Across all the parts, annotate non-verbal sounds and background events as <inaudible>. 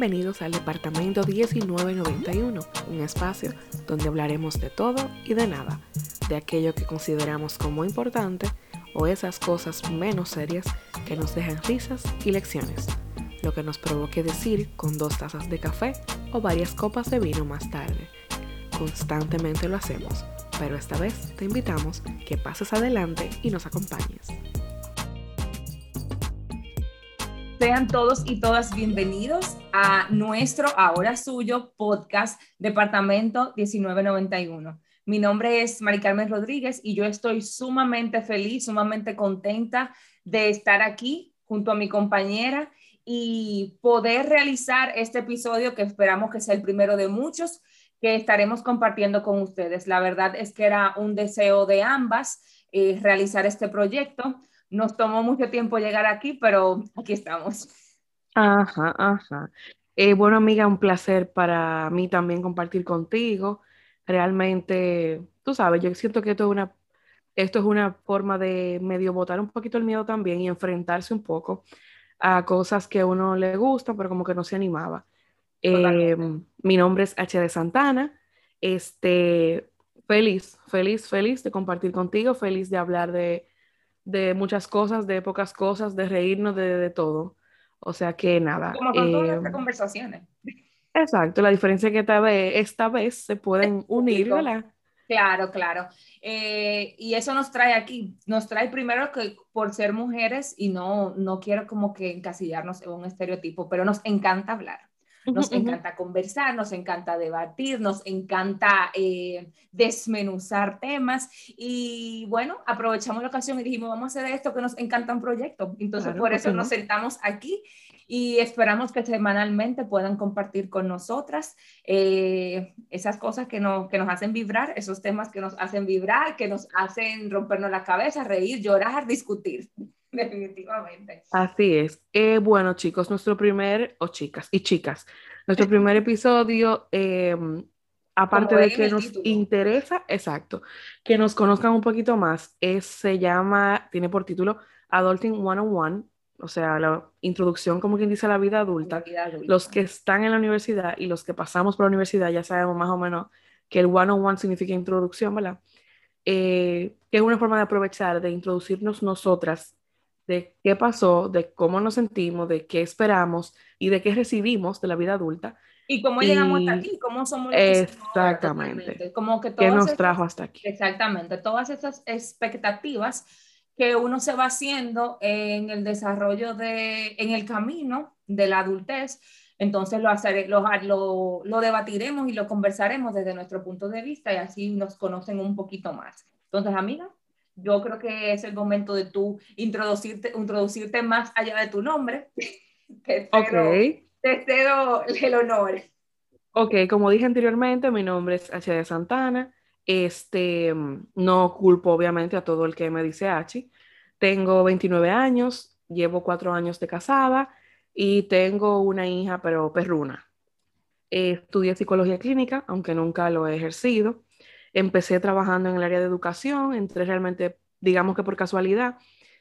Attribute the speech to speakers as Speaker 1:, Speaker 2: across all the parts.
Speaker 1: Bienvenidos al Departamento 1991, un espacio donde hablaremos de todo y de nada, de aquello que consideramos como importante o esas cosas menos serias que nos dejan risas y lecciones, lo que nos provoque decir con dos tazas de café o varias copas de vino más tarde. Constantemente lo hacemos, pero esta vez te invitamos que pases adelante y nos acompañes.
Speaker 2: Sean todos y todas bienvenidos a nuestro ahora suyo podcast Departamento 1991. Mi nombre es Mari Carmen Rodríguez y yo estoy sumamente feliz, sumamente contenta de estar aquí junto a mi compañera y poder realizar este episodio que esperamos que sea el primero de muchos que estaremos compartiendo con ustedes. La verdad es que era un deseo de ambas eh, realizar este proyecto nos tomó mucho tiempo llegar aquí, pero aquí estamos.
Speaker 1: Ajá, ajá. Eh, bueno, amiga, un placer para mí también compartir contigo. Realmente, tú sabes, yo siento que esto es una, esto es una forma de medio botar un poquito el miedo también y enfrentarse un poco a cosas que a uno le gustan, pero como que no se animaba. Eh, mi nombre es H. de Santana. Este, feliz, feliz, feliz de compartir contigo, feliz de hablar de de muchas cosas, de pocas cosas, de reírnos de, todo. O sea que nada.
Speaker 2: Como con todas estas eh, conversaciones.
Speaker 1: Exacto, la diferencia es que esta vez, esta vez se pueden <laughs> unir, ¿verdad?
Speaker 2: Claro, claro. Eh, y eso nos trae aquí, nos trae primero que por ser mujeres y no, no quiero como que encasillarnos en un estereotipo, pero nos encanta hablar. Nos <laughs> encanta conversar, nos encanta debatir, nos encanta eh, desmenuzar temas y bueno, aprovechamos la ocasión y dijimos, vamos a hacer esto que nos encanta un proyecto. Entonces, por eso nos sentamos aquí y esperamos que semanalmente puedan compartir con nosotras eh, esas cosas que, no, que nos hacen vibrar, esos temas que nos hacen vibrar, que nos hacen rompernos la cabeza, reír, llorar, discutir. <laughs> definitivamente.
Speaker 1: Así es. Eh, bueno, chicos, nuestro primer, o chicas y chicas, nuestro primer <laughs> episodio, em, aparte de que nos interesa, exacto, que nos conozcan un poquito más, es, se llama, tiene por título Adulting 101, o sea, la introducción, como quien dice, a la vida adulta. Los que están en la universidad y los que pasamos por la universidad ya sabemos más o menos que el 101 significa introducción, ¿verdad? Eh, que es una forma de aprovechar, de introducirnos nosotras de qué pasó, de cómo nos sentimos, de qué esperamos y de qué recibimos de la vida adulta.
Speaker 2: Y cómo llegamos hasta aquí, cómo somos.
Speaker 1: Exactamente.
Speaker 2: Como que
Speaker 1: ¿Qué nos trajo hasta aquí?
Speaker 2: Exactamente. Todas esas expectativas que uno se va haciendo en el desarrollo de, en el camino de la adultez, entonces lo, hacer, lo, lo, lo, debatiremos y lo conversaremos desde nuestro punto de vista y así nos conocen un poquito más. Entonces, amiga, yo creo que es el momento de tú introducirte, introducirte más allá de tu nombre. <laughs> Te cedo, te cedo el honor.
Speaker 1: Ok, como dije anteriormente, mi nombre es H. de Santana. Este, no culpo obviamente a todo el que me dice H. Tengo 29 años, llevo cuatro años de casada y tengo una hija, pero perruna. estudié psicología clínica, aunque nunca lo he ejercido. Empecé trabajando en el área de educación, entré realmente, digamos que por casualidad,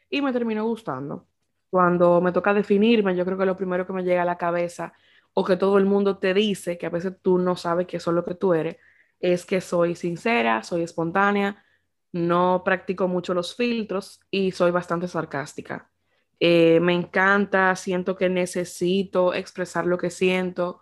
Speaker 1: y me terminó gustando. Cuando me toca definirme, yo creo que lo primero que me llega a la cabeza, o que todo el mundo te dice, que a veces tú no sabes que eso es lo que tú eres, es que soy sincera, soy espontánea, no practico mucho los filtros y soy bastante sarcástica. Eh, me encanta, siento que necesito expresar lo que siento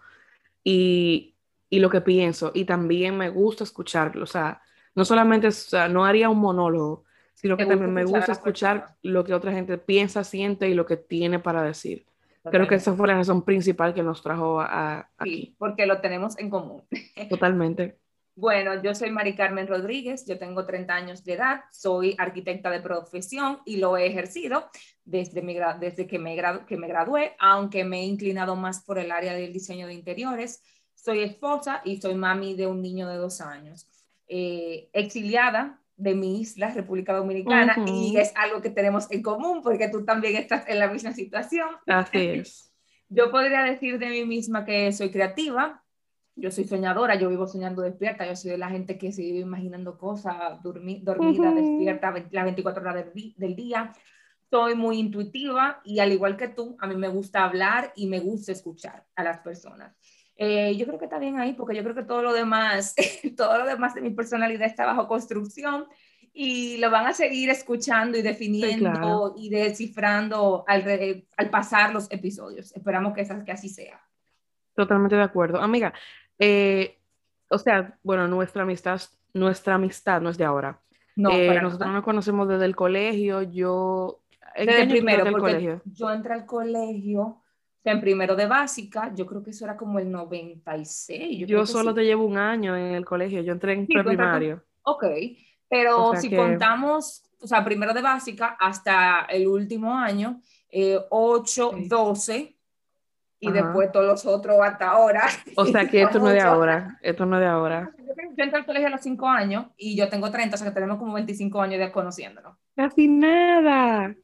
Speaker 1: y y lo que pienso. Y también me gusta escucharlo. O sea, no solamente, o sea, no haría un monólogo, sino que también me gusta escuchar lo que otra gente piensa, siente y lo que tiene para decir. Creo que esa fue la razón principal que nos trajo a,
Speaker 2: Sí, porque lo tenemos en común. <laughs>
Speaker 1: Totalmente.
Speaker 2: Bueno, yo soy Mari Carmen Rodríguez, yo tengo 30 años de edad, soy arquitecta de profesión y lo he ejercido desde, mi, desde que, me que me gradué, aunque me he inclinado más por el área del diseño de interiores soy esposa y soy mami de un niño de dos años. Eh, exiliada de mi isla, República Dominicana, y es algo que tenemos en común porque tú también estás en la misma situación.
Speaker 1: Así <laughs> es.
Speaker 2: Yo podría decir de mí misma que soy creativa, yo soy soñadora, yo vivo soñando despierta, yo soy de la gente que se vive imaginando cosas, dormida, despierta, las 24 horas del, del, día. soy muy intuitiva y al igual que tú, a mí me gusta hablar y me gusta escuchar a las personas. Eh, yo creo que está bien ahí porque yo creo que todo lo demás, <laughs> todo lo demás de mi personalidad está bajo construcción y lo van a seguir escuchando y definiendo y descifrando al, al, pasar los episodios. Esperamos que, que así sea.
Speaker 1: Totalmente de acuerdo. Amiga, eh, o sea, bueno, nuestra amistad, nuestra amistad no es de ahora. No, eh, nosotros nos conocemos desde el colegio, yo...
Speaker 2: Desde el primero, porque colegio? yo entré al colegio en primero de básica, yo creo que eso era como el 96.
Speaker 1: Yo, solo te llevo un año en el colegio, yo entré en primario.
Speaker 2: Ok, pero si contamos, o sea, primero de básica hasta el último año, 8, 12 y después todos los otros hasta ahora.
Speaker 1: O sea <laughs> que esto no es de ahora, esto no es de ahora.
Speaker 2: Yo entré al colegio a los 5 años y yo tengo 30, o sea que tenemos como 25 años de conociéndonos.
Speaker 1: Casi nada,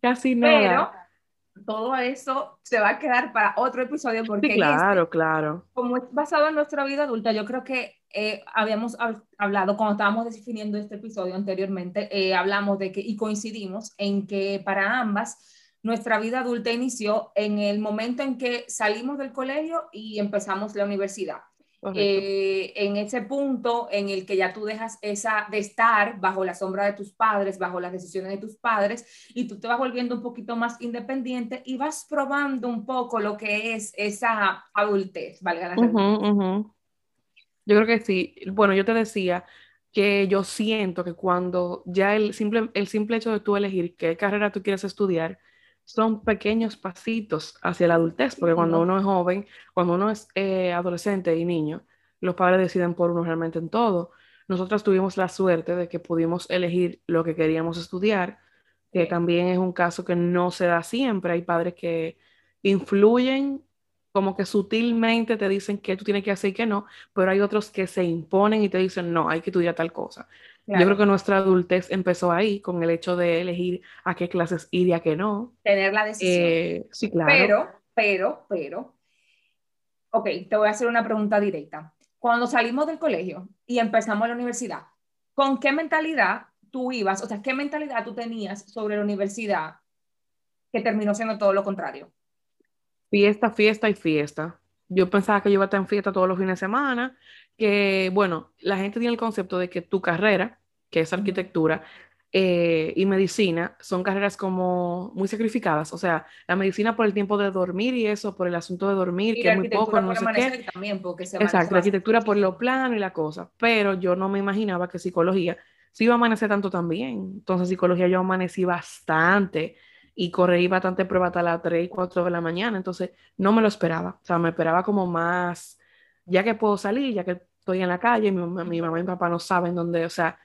Speaker 1: casi nada
Speaker 2: todo eso se va a quedar para otro episodio porque
Speaker 1: claro, claro.
Speaker 2: Como es basado en nuestra vida adulta, yo creo que eh, habíamos hablado cuando estábamos definiendo este episodio anteriormente, eh, hablamos de que y coincidimos en que para ambas nuestra vida adulta inició en el momento en que salimos del colegio y empezamos la universidad. Eh, en ese punto en el que ya tú dejas esa de estar bajo la sombra de tus padres, bajo las decisiones de tus padres, y tú te vas volviendo un poquito más independiente y vas probando un poco lo que es esa adultez, valga la
Speaker 1: Yo creo que sí. Bueno, yo te decía que yo siento que cuando ya el simple, el simple hecho de tú elegir qué carrera tú quieres estudiar, son pequeños pasitos hacia la adultez, porque cuando uno es joven, cuando uno es eh, adolescente y niño, los padres deciden por uno realmente en todo. Nosotros tuvimos la suerte de que pudimos elegir lo que queríamos estudiar, que también es un caso que no se da siempre. Hay padres que influyen como que sutilmente te dicen que tú tienes que hacer y que no, pero hay otros que se imponen y te dicen, no, hay que estudiar tal cosa. Yo creo que nuestra adultez empezó ahí con el hecho de elegir a qué clases ir y a qué no.
Speaker 2: Tener la decisión.
Speaker 1: Eh, sí, claro.
Speaker 2: Pero, pero, pero, ok, te voy a hacer una pregunta directa. Cuando salimos del colegio y empezamos la universidad, ¿con qué mentalidad tú ibas? O sea, ¿qué mentalidad tú tenías sobre la universidad que terminó siendo todo lo contrario?
Speaker 1: Fiesta, fiesta y fiesta. Yo pensaba que yo iba a estar en fiesta todos los fines de semana, que, bueno, la gente tiene el concepto de que tu carrera, que es arquitectura, eh, y medicina son carreras como muy sacrificadas. O sea, la medicina por el tiempo de dormir y eso, por el asunto de dormir, que es muy poco, no sé qué.
Speaker 2: También porque se
Speaker 1: Exacto, la arquitectura por lo plano y la cosa. Pero yo no me imaginaba que psicología sí iba a amanecer tanto también. Entonces, psicología yo amanecí bastante y corrí bastante prueba hasta las 3 y 4 de la mañana. Entonces, no me lo esperaba. O sea, me esperaba como más, ya que puedo salir, ya que estoy en la calle, mi, mi mamá y mi papá no saben dónde, o sea,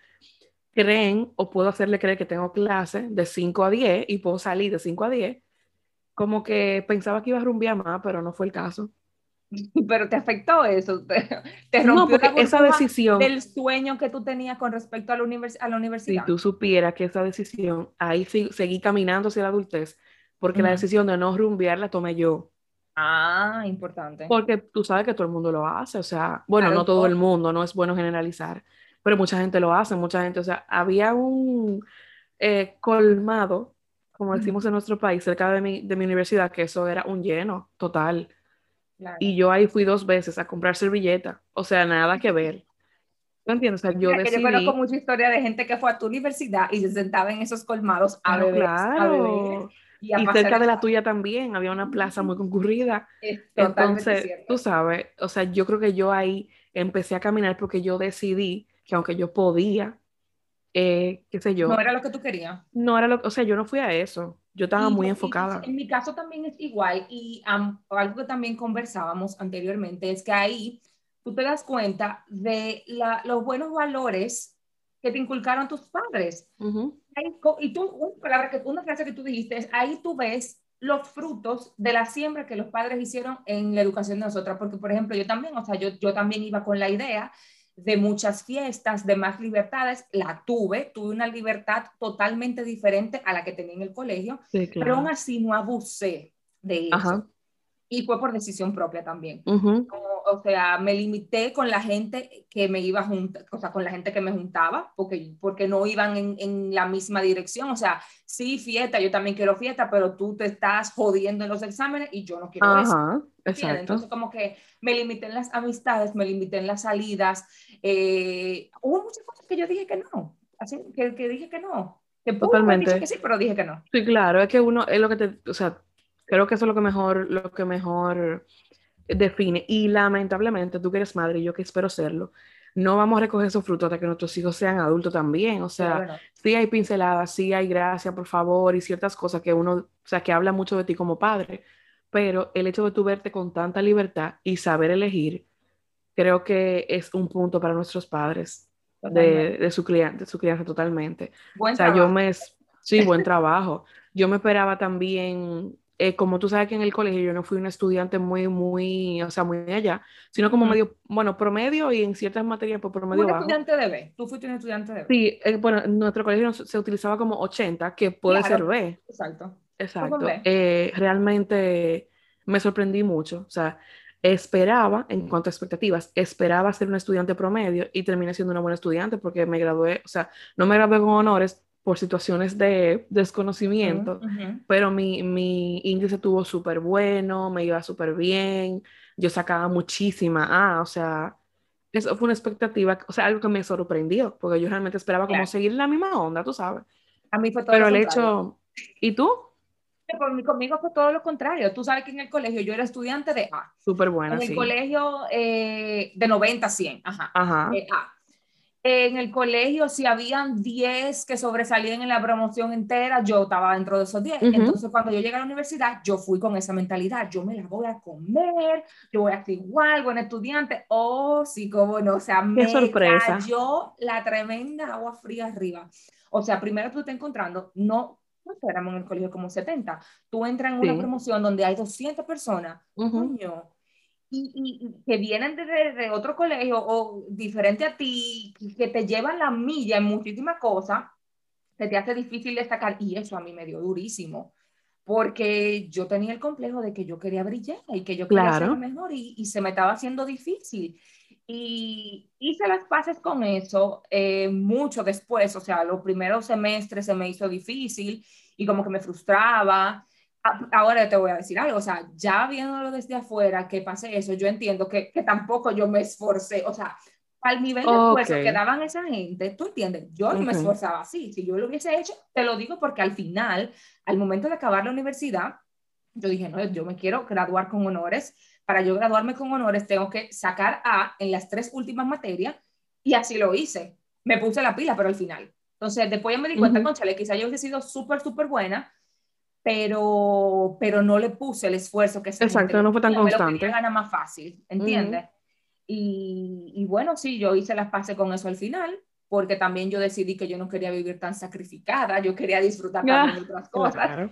Speaker 1: creen o puedo hacerle creer que tengo clase de 5 a 10 y puedo salir de 5 a 10, como que pensaba que iba a rumbear más, pero no fue el caso. <laughs>
Speaker 2: Pero te afectó eso, <laughs> te, rompió
Speaker 1: esa decisión
Speaker 2: del sueño que tú tenías con respecto a la, a la universidad.
Speaker 1: Si tú supieras que esa decisión, ahí seguí caminando hacia la adultez, porque la decisión de no rumbear la tomé yo.
Speaker 2: Ah, importante.
Speaker 1: Porque tú sabes que todo el mundo lo hace, o sea, bueno, no todo el mundo, no es bueno generalizar, pero mucha gente lo hace, mucha gente, o sea, había un eh, colmado, como decimos en nuestro país, cerca de mi, de mi universidad, que eso era un lleno total. Y yo ahí fui dos veces a comprar servilleta, o sea, nada que ver. ¿No entiendes? O sea, yo decidí...
Speaker 2: Yo conozco mucha historia de gente que fue a tu universidad y se sentaba en esos colmados a, beber,
Speaker 1: claro. Y, cerca de la tuya también había una plaza muy concurrida. Entonces, tú sabes, o sea, yo creo que yo ahí empecé a caminar porque yo decidí que aunque yo podía, eh, qué sé yo.
Speaker 2: No era lo que tú querías.
Speaker 1: No era lo o sea, yo no fui a eso. Yo estaba muy enfocada.
Speaker 2: en mi caso también es igual y algo que también conversábamos anteriormente es que ahí tú te das cuenta de la, los buenos valores que te inculcaron tus padres. y tú, una palabra que, una frase que tú dijiste es, ahí tú ves los frutos de la siembra que los padres hicieron en la educación de nosotras, porque por ejemplo yo también, o sea, yo, yo también iba con la idea de muchas fiestas, de más libertades, la tuve, tuve una libertad totalmente diferente a la que tenía en el colegio, pero aún así no abusé de eso. Y fue por decisión propia también. o sea, me limité con la gente que me iba a juntar, o sea, con la gente que me juntaba, porque, porque no iban en, en, la misma dirección. O sea, sí, fiesta, yo también quiero fiesta, pero tú te estás jodiendo en los exámenes y yo no quiero Ajá, eso. Exacto. Entonces, como que me limité en las amistades, me limité en las salidas. Eh, hubo muchas cosas que yo dije que no, así que, que dije que no. Que Totalmente. Dije que sí, pero dije que no.
Speaker 1: Sí, claro, es que uno, es lo que te, o sea, creo que eso es lo que mejor, lo que mejor define. Y lamentablemente, tú que eres madre y yo que espero serlo, no vamos a recoger esos frutos hasta que nuestros hijos sean adultos también. O sea, sí hay pinceladas, sí hay gracia, por favor, y ciertas cosas que uno, o sea, que habla mucho de ti como padre, pero el hecho de tú verte con tanta libertad y saber elegir, creo que es un punto para nuestros padres de, de, su cliente, de su crianza totalmente. o sea, yo me, sí, buen <laughs> trabajo. Yo me esperaba también eh, como tú sabes que en el colegio yo no fui una estudiante muy, muy, o sea, muy allá, sino como medio, bueno, promedio y en ciertas materias por pues, promedio
Speaker 2: un estudiante de B, tú fuiste un estudiante de B.
Speaker 1: Sí, eh, bueno, en nuestro colegio se utilizaba como 80, que puede ser B.
Speaker 2: Exacto.
Speaker 1: Exacto. Eh, realmente me sorprendí mucho, o sea, esperaba, en cuanto a expectativas, esperaba ser un estudiante promedio y terminé siendo una buena estudiante porque me gradué, o sea, no me gradué con honores, por situaciones de desconocimiento, pero mi, mi, índice estuvo súper bueno, me iba súper bien, yo sacaba muchísima, ah, o sea, eso fue una expectativa, o sea, algo que me sorprendió, porque yo realmente esperaba como seguir la misma onda, tú sabes.
Speaker 2: A mí fue todo
Speaker 1: Pero el hecho, ¿y tú?
Speaker 2: conmigo fue todo lo contrario. Tú sabes que en el colegio yo era estudiante de A.
Speaker 1: Súper buena,
Speaker 2: En
Speaker 1: el
Speaker 2: colegio eh, de 90 a 100, ajá. Ajá. Eh, a en el colegio, si habían 10 que sobresalían en la promoción entera, yo estaba dentro de esos 10. Entonces, cuando yo llegué a la universidad, yo fui con esa mentalidad, yo me la voy a comer, yo voy a ser igual, buen estudiante. Oh, sí, cómo no, o sea, me sorpresa. cayó la tremenda agua fría arriba. O sea, primero tú te encontrando, no, no éramos en el colegio como 70, tú entras en una promoción donde hay 200 personas, y, que vienen de, otro colegio o diferente a ti, que te llevan la milla en muchísimas cosas, se te hace difícil destacar. Y eso a mí me dio durísimo, porque yo tenía el complejo de que yo quería brillar y que yo quería ser mejor y, y, se me estaba haciendo difícil. Y hice las paces con eso eh, mucho después, o sea, los primeros semestres se me hizo difícil y como que me frustraba ahora te voy a decir algo, o sea, ya viéndolo desde afuera, que pase eso, yo entiendo que, que tampoco yo me esforcé, o sea, al nivel de esfuerzo que daban esa gente, tú entiendes, yo no me esforzaba así, si yo lo hubiese hecho, te lo digo porque al final, al momento de acabar la universidad, yo dije, no, yo me quiero graduar con honores, para yo graduarme con honores tengo que sacar A en las tres últimas materias, y así lo hice, me puse la pila, pero al final. Entonces, después ya me di cuenta, uh -huh. quizá yo hubiese sido súper, súper buena, pero, pero no le puse el esfuerzo que se
Speaker 1: Exacto, no fue tan constante.
Speaker 2: Gana más fácil, ¿entiendes? y, y, bueno, sí, yo hice las pases con eso al final, porque también yo decidí que yo no quería vivir tan sacrificada, yo quería disfrutar también de otras cosas.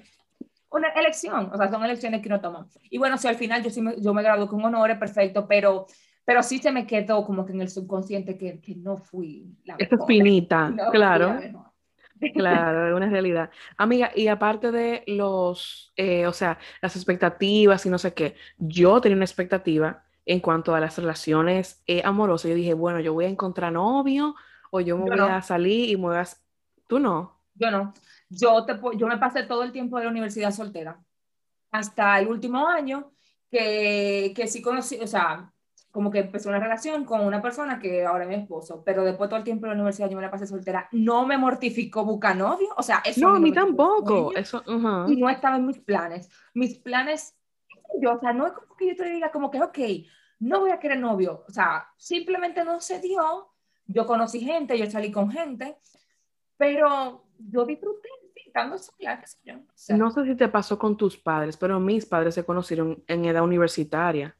Speaker 2: Una elección, o sea, son elecciones que uno toma. Y bueno, si al final yo, sí me, yo me gradué con honores, perfecto, pero, pero sí se me quedó como que en el subconsciente que, que no fui
Speaker 1: la mejor. Esa finita, <laughs> claro. Claro, es una realidad. Amiga, y aparte de los, eh, o sea, las expectativas y no sé qué, yo tenía una expectativa en cuanto a las relaciones eh, amorosas. Yo dije, bueno, yo voy a encontrar novio o yo me voy a salir y me voy a... ¿Tú no?
Speaker 2: Yo no. Yo, te, yo me pasé todo el tiempo de la universidad soltera. Hasta el último año que, que sí conocí, o sea, como que empezó una relación con una persona que ahora es mi esposo, pero después todo el tiempo en la universidad yo me la pasé soltera, no me mortificó buscar novio, o sea, eso
Speaker 1: no, a mí tampoco, eso,
Speaker 2: y no estaba en mis planes, mis planes, yo, o sea, no es como que yo te diga como que, ok, no voy a querer novio, o sea, simplemente no se dio, yo conocí gente, yo salí con gente, pero yo disfruté estando sola, qué sé yo.
Speaker 1: no sé si te pasó con tus padres, pero mis padres se conocieron en edad universitaria.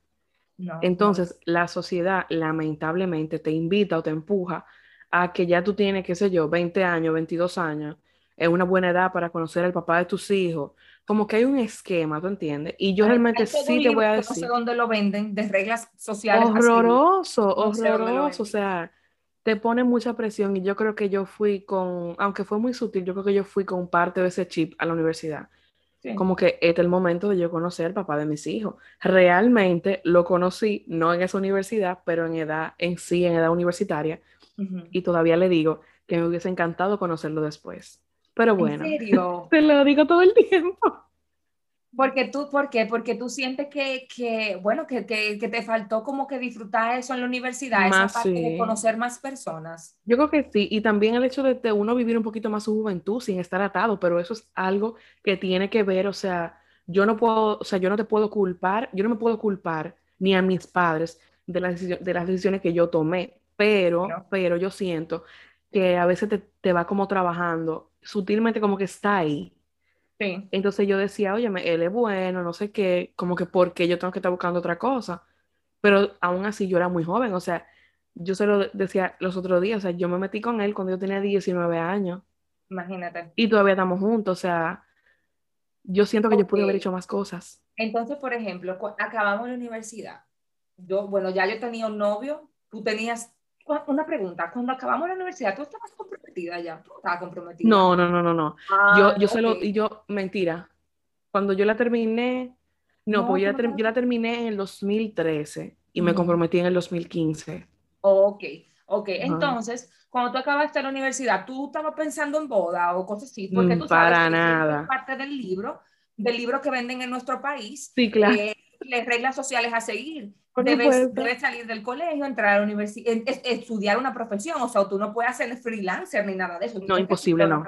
Speaker 1: Entonces, la sociedad lamentablemente te invita o te empuja a que ya tú tienes, qué sé yo, 20 años, 22 años, es una buena edad para conocer al papá de tus hijos. Como que hay un esquema, ¿tú entiendes? Y yo realmente sí te voy a decir.
Speaker 2: No sé dónde lo venden, de reglas sociales.
Speaker 1: Horroroso, horroroso. o sea, te pone mucha presión y yo creo que yo fui con, aunque fue muy sutil, yo creo que yo fui con parte de ese chip a la universidad. Como que este es el momento de yo conocer al papá de mis hijos. Realmente lo conocí, no en esa universidad, pero en edad, en sí, en edad universitaria. Y todavía le digo que me hubiese encantado conocerlo después. Pero bueno,
Speaker 2: ¿En serio? <laughs>
Speaker 1: te lo digo todo el tiempo.
Speaker 2: Porque tú, ¿por qué? Porque tú sientes que, que bueno, que, que, que, te faltó como que disfrutar eso en la universidad, más, esa parte sí. de conocer más personas.
Speaker 1: Yo creo que sí, y también el hecho de, de, uno vivir un poquito más su juventud sin estar atado, pero eso es algo que tiene que ver, o sea, yo no puedo, o sea, yo no te puedo culpar, yo no me puedo culpar ni a mis padres de las, de las decisiones que yo tomé, pero, no. pero yo siento que a veces te, te va como trabajando, sutilmente como que está ahí
Speaker 2: Sí.
Speaker 1: Entonces yo decía, oye, él es bueno, no sé qué, como que porque yo tengo que estar buscando otra cosa. Pero aún así yo era muy joven, o sea, yo se lo decía los otros días, o sea, yo me metí con él cuando yo tenía 19 años.
Speaker 2: Imagínate.
Speaker 1: Y todavía estamos juntos, o sea, yo siento que okay. yo pude haber hecho más cosas.
Speaker 2: Entonces, por ejemplo, acabamos la universidad. Yo, bueno, ya yo tenía un novio, tú tenías una pregunta, cuando acabamos la universidad, ¿tú estabas comprometida ya? ¿Tú estabas comprometida?
Speaker 1: No, no, no, no, no. Ah, yo, yo okay. se lo, y yo, mentira. Cuando yo la terminé, no, no pues yo la, yo la, terminé en el 2013 y me comprometí en el 2015.
Speaker 2: Ok, ok. -huh. Entonces, cuando tú acabaste la universidad, ¿tú estabas pensando en boda o cosas así? Porque tú
Speaker 1: sabes
Speaker 2: Para
Speaker 1: que nada.
Speaker 2: parte del libro, del libro que venden en nuestro país.
Speaker 1: Sí, claro.
Speaker 2: Eh, las reglas sociales a seguir. Debes, debes, salir del colegio, entrar a la universidad, estudiar una profesión, o sea, tú no puedes ser freelancer ni nada de eso.
Speaker 1: No, imposible, no.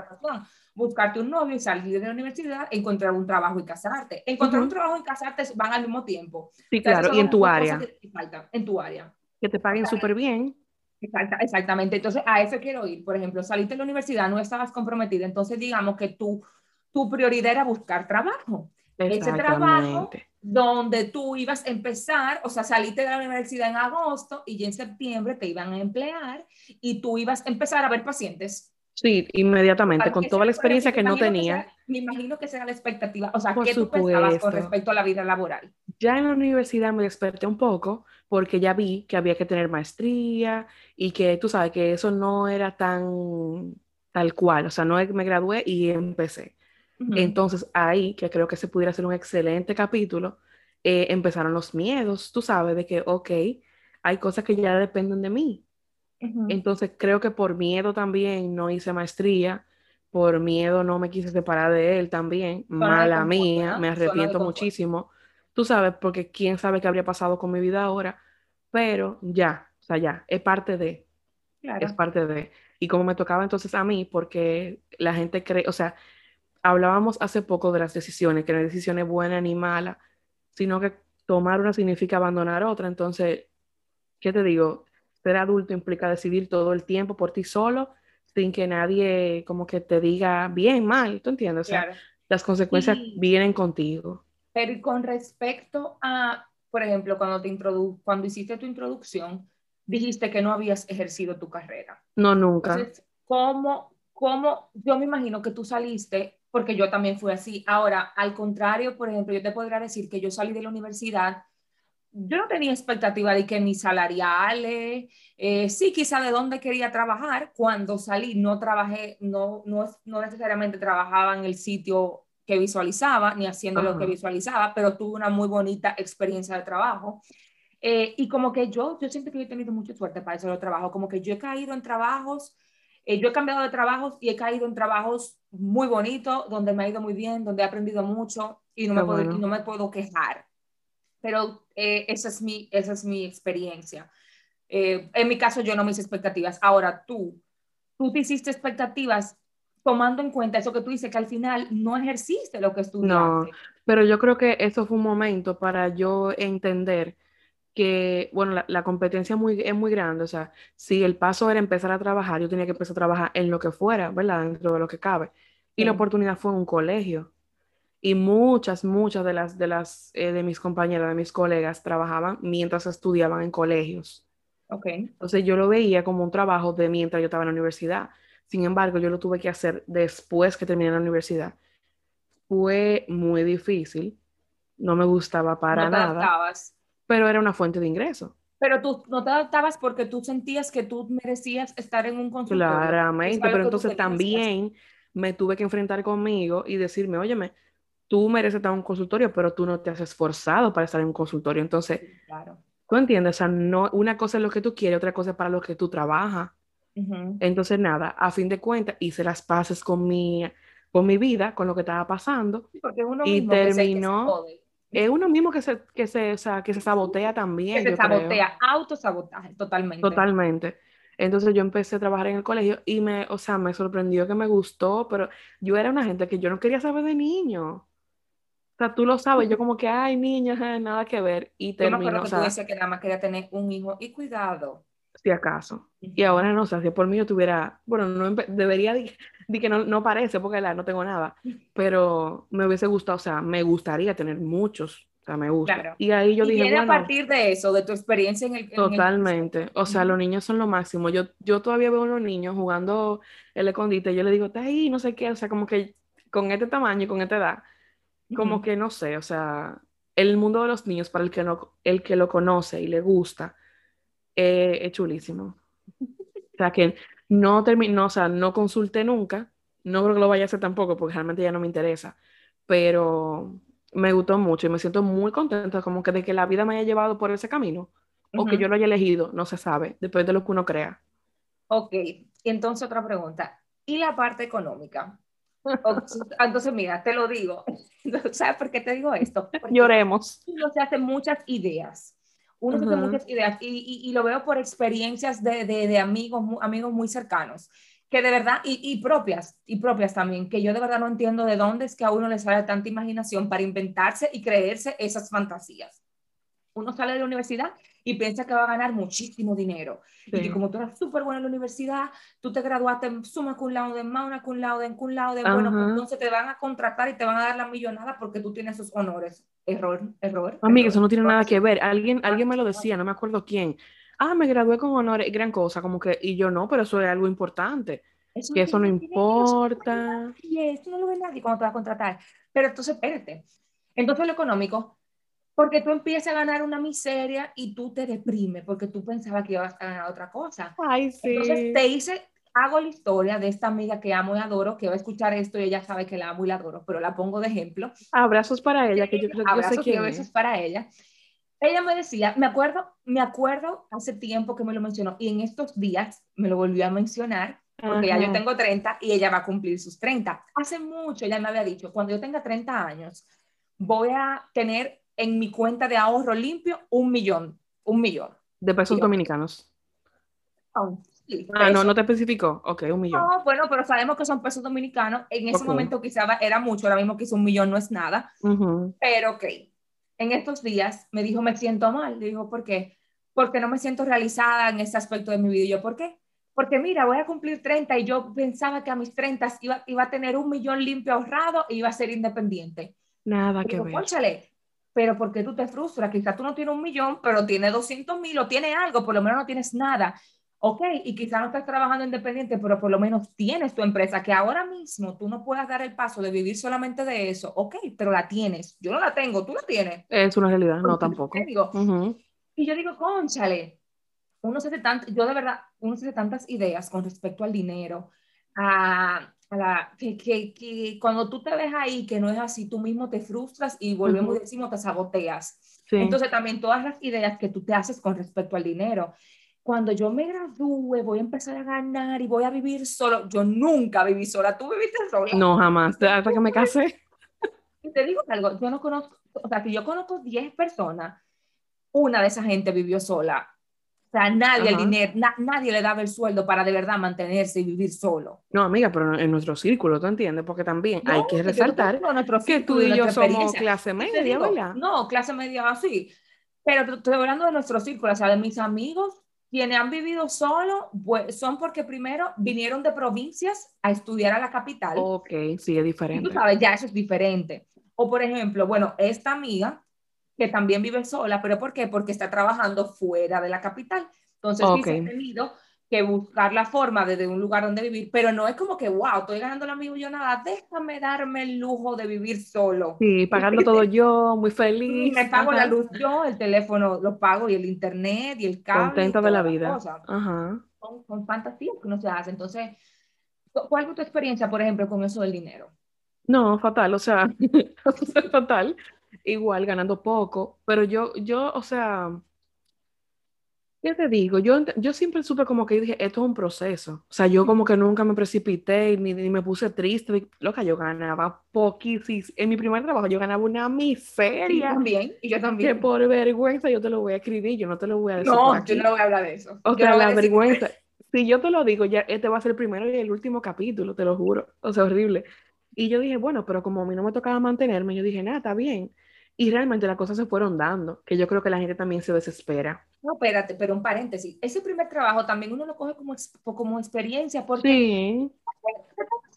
Speaker 2: Buscarte un novio, salir de la universidad, encontrar un trabajo y casarte. Encontrar uh -huh. un trabajo y casarte van al mismo tiempo.
Speaker 1: Sí, claro, y en tu área.
Speaker 2: Faltan, en tu área.
Speaker 1: Que te paguen súper bien.
Speaker 2: Exacta, exactamente, entonces a eso quiero ir. Por ejemplo, saliste de la universidad, no estabas comprometida, entonces digamos que tu, tu prioridad era buscar trabajo. Ese trabajo donde tú ibas a empezar, o sea, saliste de la universidad en agosto y ya en septiembre te iban a emplear y tú ibas a empezar a ver pacientes.
Speaker 1: Sí, inmediatamente, con toda la experiencia que no tenía.
Speaker 2: Que sea, me imagino que esa era la expectativa. O sea, ¿qué supuesto. tú pensabas con respecto a la vida laboral?
Speaker 1: Ya en la universidad me desperté un poco porque ya vi que había que tener maestría y que tú sabes que eso no era tan tal cual. O sea, no me gradué y empecé. Uh -huh. Entonces ahí, que creo que se pudiera hacer un excelente capítulo, eh, empezaron los miedos, tú sabes, de que, ok, hay cosas que ya dependen de mí. Uh -huh. Entonces creo que por miedo también no hice maestría, por miedo no me quise separar de él también, mala mía, ¿no? me arrepiento muchísimo, tú sabes, porque quién sabe qué habría pasado con mi vida ahora, pero ya, o sea, ya, es parte de, claro. es parte de. Y como me tocaba entonces a mí, porque la gente cree, o sea, hablábamos hace poco de las decisiones, que no hay decisiones buenas ni malas, sino que tomar una significa abandonar otra. Entonces, ¿qué te digo? Ser adulto implica decidir todo el tiempo por ti solo, sin que nadie como que te diga bien, mal, ¿tú entiendes? O sea, claro. las consecuencias sí. vienen contigo.
Speaker 2: Pero y con respecto a, por ejemplo, cuando, te introdu cuando hiciste tu introducción, dijiste que no habías ejercido tu carrera.
Speaker 1: No, nunca.
Speaker 2: Entonces, ¿cómo, cómo, yo me imagino que tú saliste porque yo también fui así. Ahora, al contrario, por ejemplo, yo te podría decir que yo salí de la universidad, yo no tenía expectativa de que ni salariales, eh, sí, quizá de dónde quería trabajar. Cuando salí, no trabajé, no, no, no necesariamente trabajaba en el sitio que visualizaba, ni haciendo Ajá. lo que visualizaba, pero tuve una muy bonita experiencia de trabajo. Eh, y como que yo, yo siento que he tenido mucha suerte para eso de trabajo, como que yo he caído en trabajos eh, yo he cambiado de trabajos y he caído en trabajos muy bonitos, donde me ha ido muy bien, donde he aprendido mucho y no, me, puedo, bueno. y no me puedo quejar. Pero eh, esa, es mi, esa es mi experiencia. Eh, en mi caso, yo no me hice expectativas. Ahora, tú, tú te hiciste expectativas tomando en cuenta eso que tú dices, que al final no ejerciste lo que estudiaste.
Speaker 1: No, pero yo creo que eso fue un momento para yo entender que, bueno, la, la competencia muy, es muy grande, o sea, si el paso era empezar a trabajar, yo tenía que empezar a trabajar en lo que fuera, ¿verdad? Dentro de lo que cabe. Y sí. la oportunidad fue en un colegio. Y muchas, muchas de las, de las, eh, de mis compañeras, de mis colegas, trabajaban mientras estudiaban en colegios.
Speaker 2: Ok.
Speaker 1: Entonces yo lo veía como un trabajo de mientras yo estaba en la universidad. Sin embargo, yo lo tuve que hacer después que terminé la universidad. Fue muy difícil. No me gustaba para
Speaker 2: no
Speaker 1: nada.
Speaker 2: Adaptabas
Speaker 1: pero era una fuente de ingreso.
Speaker 2: Pero tú no te adaptabas porque tú sentías que tú merecías estar en un consultorio.
Speaker 1: Claramente, pero entonces también me tuve que enfrentar conmigo y decirme, óyeme, tú mereces estar en un consultorio, pero tú no te has esforzado para estar en un consultorio. Entonces,
Speaker 2: Sí, claro.
Speaker 1: ¿tú entiendes? O sea, no, una cosa es lo que tú quieres, otra cosa es para lo que tú trabajas. Entonces, nada, a fin de cuentas, hice las paces con mi, con mi vida, con lo que estaba pasando,
Speaker 2: Sí, Porque es uno
Speaker 1: y
Speaker 2: mismo que se, que se
Speaker 1: terminó, es uno mismo que se, que se, o sea, que se sabotea
Speaker 2: que
Speaker 1: también,
Speaker 2: se
Speaker 1: yo creo.
Speaker 2: sabotea, autosabotaje, totalmente.
Speaker 1: Totalmente. Entonces yo empecé a trabajar en el colegio y me, o sea, me sorprendió que me gustó, pero yo era una gente que yo no quería saber de niños. O sea, tú lo sabes, yo <laughs> como que, ay, niños, eh, nada que ver. Y
Speaker 2: Yo me acuerdo
Speaker 1: terminó, o
Speaker 2: que tú decías que nada más quería tener un hijo y cuidado.
Speaker 1: Si acaso. Y ahora no sé, si por mí yo tuviera, bueno, no debería de, de que no, no parece porque la, no tengo nada, pero me hubiese gustado, o sea, me gustaría tener muchos, o sea, me gusta.
Speaker 2: Claro.
Speaker 1: Y ahí yo
Speaker 2: y
Speaker 1: dije,
Speaker 2: viene a
Speaker 1: bueno,
Speaker 2: partir de eso, de tu experiencia en el... en el-
Speaker 1: Totalmente. O sea, los niños son lo máximo. Yo, yo todavía veo a los niños jugando el escondite. Yo le digo, está ahí, no sé qué. O sea, como que con este tamaño y con esta edad, como
Speaker 2: Ujú.
Speaker 1: que no sé. O sea, el mundo de los niños, para el que, no, el que lo conoce y le gusta, eh, es chulísimo. O sea, que no terminó, o sea, no consulté nunca. No creo que lo vaya a hacer tampoco, porque realmente ya no me interesa. Pero me gustó mucho y me siento muy contenta, como que de que la vida me haya llevado por ese camino o que yo lo haya elegido, no se sabe, depende de lo que uno crea.
Speaker 2: Ok, entonces otra pregunta. ¿Y la parte económica? Entonces, mira, te lo digo. <laughs> ¿Sabes por qué te digo esto? Porque
Speaker 1: Lloremos.
Speaker 2: uno se hace muchas ideas. Uno
Speaker 1: Ujú.
Speaker 2: muchas ideas y, y- y lo veo por experiencias de, de- de amigos, mu- amigos muy cercanos, que de verdad, y, y propias, y propias también, que yo de verdad no entiendo de dónde es que a uno le sale tanta imaginación para inventarse y creerse esas fantasías. Uno sale de la universidad y piensa que va a ganar muchísimo dinero. Y
Speaker 1: Sí.
Speaker 2: como tú eras súper bueno en la universidad, tú te graduaste en summa cum laude, en magna cum laude, en cum laude, bueno, pues
Speaker 1: Ajá.
Speaker 2: entonces te van a contratar y te van a dar la millonada porque tú tienes esos honores. Error, error.
Speaker 1: Amiga,
Speaker 2: error,
Speaker 1: eso no tiene
Speaker 2: error.
Speaker 1: nada que ver. Alguien, alguien me lo decía, no me acuerdo quién. Ah, me gradué con honores, gran cosa, como que, y yo no, pero eso es algo importante,
Speaker 2: Eso
Speaker 1: que eso no
Speaker 2: eso no
Speaker 1: importa.
Speaker 2: nadie, eso no lo ve nadie cuando te va a contratar. Pero entonces, espérate. Entonces, lo económico, porque tú empiezas a ganar una miseria y tú te deprimes porque tú pensabas que ibas a ganar otra cosa.
Speaker 1: Ay,
Speaker 2: Entonces,
Speaker 1: sí.
Speaker 2: te hice, hago la historia de esta amiga que amo y adoro, que va a escuchar esto y ella sabe que la amo y la adoro, pero la pongo de ejemplo.
Speaker 1: Abrazos para ella, que yo creo que yo sé
Speaker 2: Abrazos y besos para ella. Ella me decía, me acuerdo, me acuerdo hace tiempo que me lo mencionó y en estos días me lo volvió a mencionar porque ya yo
Speaker 1: Ajá.
Speaker 2: tengo 30 y ella va a cumplir sus 30. Hace mucho ella me había dicho, cuando yo tenga 30 años, voy a tener en mi cuenta de ahorro limpio un millón, un millón.
Speaker 1: De pesos dominicanos.
Speaker 2: Oh, sí,
Speaker 1: Ah, no, no te especificó. Ok, un millón.
Speaker 2: No, bueno, pero sabemos que son pesos dominicanos. En ese
Speaker 1: Ok.
Speaker 2: momento quizá era mucho, ahora mismo quizá un millón no es nada.
Speaker 1: Ujú.
Speaker 2: Pero ok, en estos días me dijo, me siento mal. Le digo, ¿por qué? Porque no me siento realizada en ese aspecto de mi vida. Y yo, ¿por qué? Porque mira, voy a cumplir 30 y yo pensaba que a mis 30 iba, iba a tener un millón limpio ahorrado e iba a ser independiente.
Speaker 1: Nada
Speaker 2: Y
Speaker 1: que
Speaker 2: digo,
Speaker 1: ver.
Speaker 2: cónchale, pero ¿por qué tú te frustras? Quizás tú no tienes un millón, pero tienes 200 mil o tienes algo, por lo menos no tienes nada. Ok, y quizás no estás trabajando independiente, pero por lo menos tienes tu empresa, que ahora mismo tú no puedas dar el paso de vivir solamente de eso. Ok, pero la tienes. Yo no la tengo, tú la tienes.
Speaker 1: Es una realidad, no
Speaker 2: Porque,
Speaker 1: tampoco.
Speaker 2: ¿qué digo?
Speaker 1: Ujú.
Speaker 2: Y yo digo, conchale, uno se hace tant- yo de verdad, uno se hace tantas ideas con respecto al dinero, a, a la, que, que, que cuando tú te ves ahí que no es así, tú mismo te frustras y volvemos
Speaker 1: Ujú.
Speaker 2: y decimos, te saboteas.
Speaker 1: Sí.
Speaker 2: Entonces también todas las ideas que tú te haces con respecto al dinero. Cuando yo me gradúe, voy a empezar a ganar y voy a vivir solo. Yo nunca viví sola. ¿Tú viviste sola?
Speaker 1: No, jamás. Hasta que me casé.
Speaker 2: Y te digo algo, yo no conozco, o sea, si yo conozco 10 personas, una de esa gente vivió sola. Sea, nadie el dinero, na- nadie le daba el sueldo para de verdad mantenerse y vivir solo.
Speaker 1: No, amiga, pero en nuestro círculo, ¿tú entiendes? Porque también hay que resaltar que tú y yo somos clase media,
Speaker 2: digo,
Speaker 1: ¿verdad?
Speaker 2: No, clase media así. Pero te estoy hablando de nuestro círculo, o sea, de mis amigos, quienes han vivido solo, son porque primero vinieron de provincias a estudiar a la capital.
Speaker 1: Ok, sí, es
Speaker 2: Y tú
Speaker 1: diferente.
Speaker 2: sabes, ya eso es diferente. O por ejemplo, bueno, esta amiga que también vive sola, pero ¿por qué? Porque está trabajando fuera de la capital. Entonces sí
Speaker 1: Ok.
Speaker 2: se ha tenido que buscar la forma de, de un lugar donde vivir, pero no es como que, wow, estoy ganando la millonada, déjame darme el lujo de vivir solo.
Speaker 1: Sí, pagarlo todo <laughs> yo, muy
Speaker 2: Y
Speaker 1: feliz.
Speaker 2: me pago la
Speaker 1: ajá.
Speaker 2: luz yo, el teléfono lo pago y el internet y el cable.
Speaker 1: Contenta de la vida. Ajá.
Speaker 2: Son, son fantasías que uno se hace. Entonces, ¿cu- ¿cuál fue tu experiencia, por ejemplo, con eso del dinero?
Speaker 1: No, fatal, o sea, <laughs> fatal. Igual ganando poco, pero yo, yo, o sea, ¿qué te digo? Yo, yo siempre supe como que dije, esto es un proceso. O sea, yo como que nunca me precipité ni, ni me puse triste. Loca, yo ganaba poquísimo. En mi primer trabajo yo ganaba una miseria.
Speaker 2: Yo también, y yo
Speaker 1: Que
Speaker 2: también.
Speaker 1: por vergüenza yo te lo voy a escribir, yo no te lo voy a decir.
Speaker 2: No, yo no voy a hablar de eso.
Speaker 1: O sea,
Speaker 2: no
Speaker 1: la vergüenza. Si yo te lo digo, ya este va a ser el primero y el último capítulo, te lo juro. O sea, horrible. Y yo dije, bueno, pero como a mí no me tocaba mantenerme, yo dije, nada, está bien. Y realmente las cosas se fueron dando, que yo creo que la gente también se desespera.
Speaker 2: No, espérate, pero un paréntesis. Ese primer trabajo también uno lo coge como, como experiencia, porque
Speaker 1: Sí,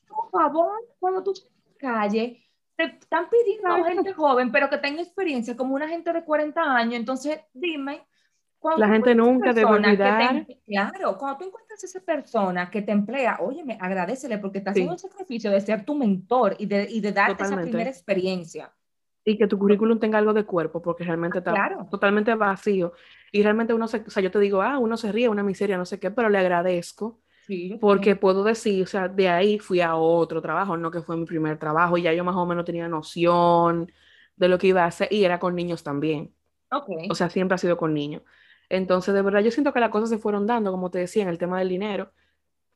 Speaker 2: por favor, cuando tú estás en la calle, te están pidiendo
Speaker 1: Claro.
Speaker 2: gente joven, pero que tenga experiencia, como una gente de 40 años. Entonces, dime, cuando
Speaker 1: La gente nunca
Speaker 2: esa
Speaker 1: debe
Speaker 2: persona que te
Speaker 1: olvidar.
Speaker 2: em- claro, cuando tú encuentras esa persona que te emplea, óyeme, agradecele porque está
Speaker 1: Sí.
Speaker 2: haciendo el sacrificio de ser tu mentor y de, y de darte esa
Speaker 1: Totalmente.
Speaker 2: primera experiencia.
Speaker 1: y que tu currículum tenga algo de cuerpo, porque realmente está
Speaker 2: Claro.
Speaker 1: totalmente vacío. Y realmente uno se, o sea, yo te digo, ah, uno se ríe, una miseria, no sé qué, pero le agradezco
Speaker 2: Sí,
Speaker 1: porque
Speaker 2: también.
Speaker 1: puedo decir, o sea, de ahí fui a otro trabajo, no que fue mi primer trabajo, y ya yo más o menos tenía noción de lo que iba a hacer y era con niños también.
Speaker 2: Ok.
Speaker 1: O sea, siempre ha sido con niños. Entonces, de verdad, yo siento que las cosas se fueron dando, como te decía, en el tema del dinero.